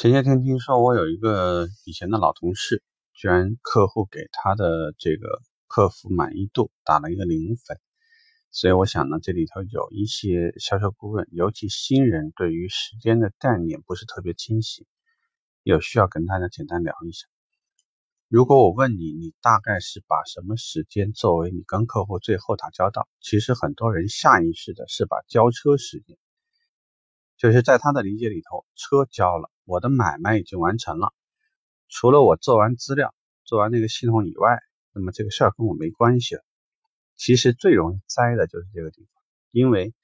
前些天听说我有一个以前的老同事，居然客户给他的这个客服满意度打了一个零分，所以我想呢，这里头有一些销售顾问，尤其新人对于时间的概念不是特别清晰，有需要跟大家简单聊一下。如果我问你，你大概是把什么时间作为你跟客户最后打交道？其实很多人下意识的是把交车时间。就是在他的理解里头，车交了，我的买卖已经完成了。除了我做完资料、做完那个系统以外，那么这个事儿跟我没关系了。其实最容易栽的就是这个地方，因为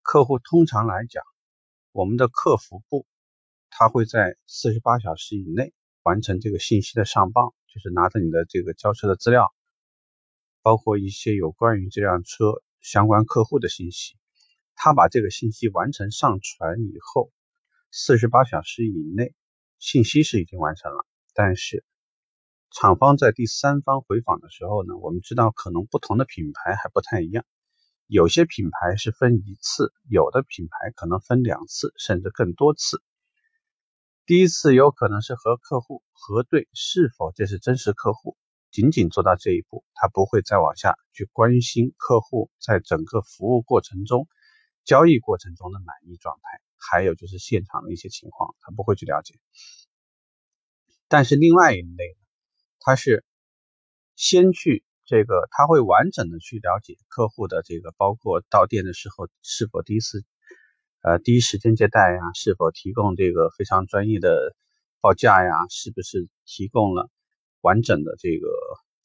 客户通常来讲，我们的客服部他会在四十八小时以内完成这个信息的上报，就是拿着你的这个交车的资料，包括一些有关于这辆车相关客户的信息。他把这个信息完成上传以后，四十八小时以内，信息是已经完成了。但是，厂方在第三方回访的时候呢，我们知道可能不同的品牌还不太一样，有些品牌是分一次，有的品牌可能分两次，甚至更多次。第一次有可能是和客户核对是否这是真实客户，仅仅做到这一步，他不会再往下去关心客户在整个服务过程中。交易过程中的满意状态，还有就是现场的一些情况，他不会去了解。但是另外一类，他是先去这个，他会完整的去了解客户的这个，包括到店的时候是否第一次，呃，第一时间接待呀，是否提供这个非常专业的报价呀，是不是提供了完整的这个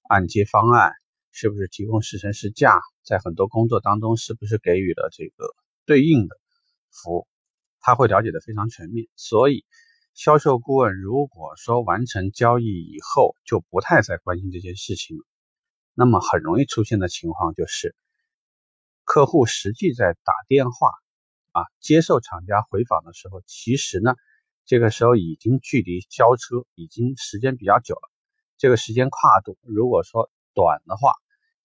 按揭方案，是不是提供试乘试驾，在很多工作当中是不是给予了这个。对应的服务，他会了解的非常全面。所以，销售顾问如果说完成交易以后就不太再关心这件事情了，那么很容易出现的情况就是，客户实际在打电话啊接受厂家回访的时候，其实呢，这个时候已经距离交车已经时间比较久了。这个时间跨度，如果说短的话，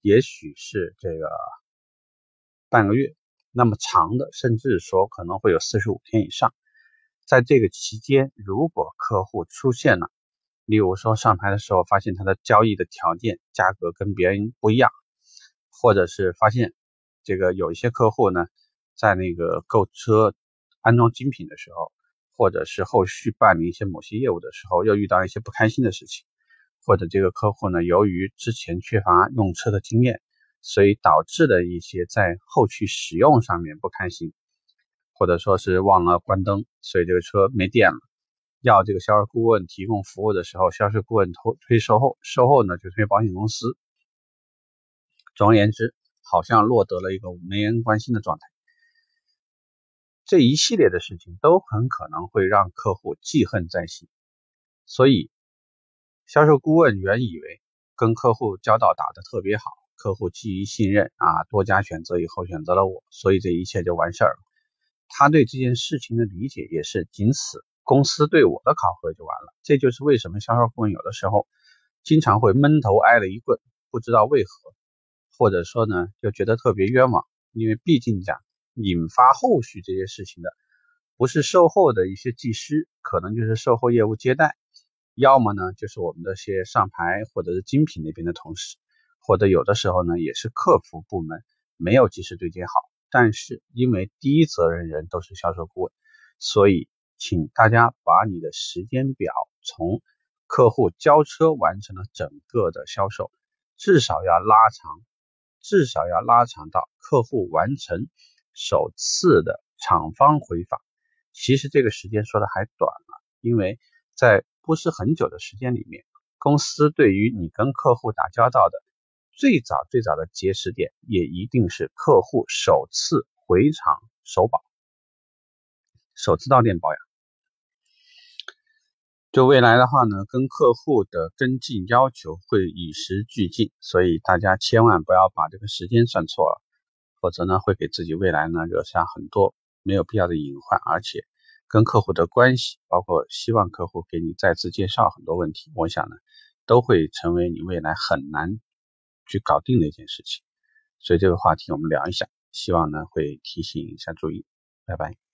也许是这个半个月。那么长的，甚至说可能会有四十五天以上。在这个期间，如果客户出现了，例如说上牌的时候发现他的交易的条件、价格跟别人不一样，或者是发现这个有一些客户呢，在那个购车安装精品的时候，或者是后续办理一些某些业务的时候，又遇到一些不开心的事情，或者这个客户呢，由于之前缺乏用车的经验。所以导致的一些在后续使用上面不开心，或者说是忘了关灯，所以这个车没电了。要这个销售顾问提供服务的时候，销售顾问推推售后，售后呢就推保险公司。总而言之，好像落得了一个没人关心的状态。这一系列的事情都很可能会让客户记恨在心。所以，销售顾问原以为跟客户交道打得特别好。客户基于信任啊，多家选择以后选择了我，所以这一切就完事儿了。他对这件事情的理解也是仅此公司对我的考核就完了。这就是为什么销售顾问有的时候经常会闷头挨了一棍，不知道为何，或者说呢就觉得特别冤枉。因为毕竟讲引发后续这些事情的不是售后的一些技师，可能就是售后业务接待，要么呢就是我们的些上牌或者是精品那边的同事。或者有的时候呢，也是客服部门没有及时对接好，但是因为第一责任人都是销售顾问，所以请大家把你的时间表从客户交车完成了整个的销售，至少要拉长，至少要拉长到客户完成首次的厂方回访。其实这个时间说的还短了，因为在不是很久的时间里面，公司对于你跟客户打交道的。最早最早的结识点也一定是客户首次回厂首保，首次到店保养。就未来的话呢，跟客户的跟进要求会与时俱进，所以大家千万不要把这个时间算错了，否则呢会给自己未来呢惹下很多没有必要的隐患，而且跟客户的关系，包括希望客户给你再次介绍很多问题，我想呢都会成为你未来很难。去搞定的一件事情，所以这个话题我们聊一下，希望呢会提醒一下注意，拜拜。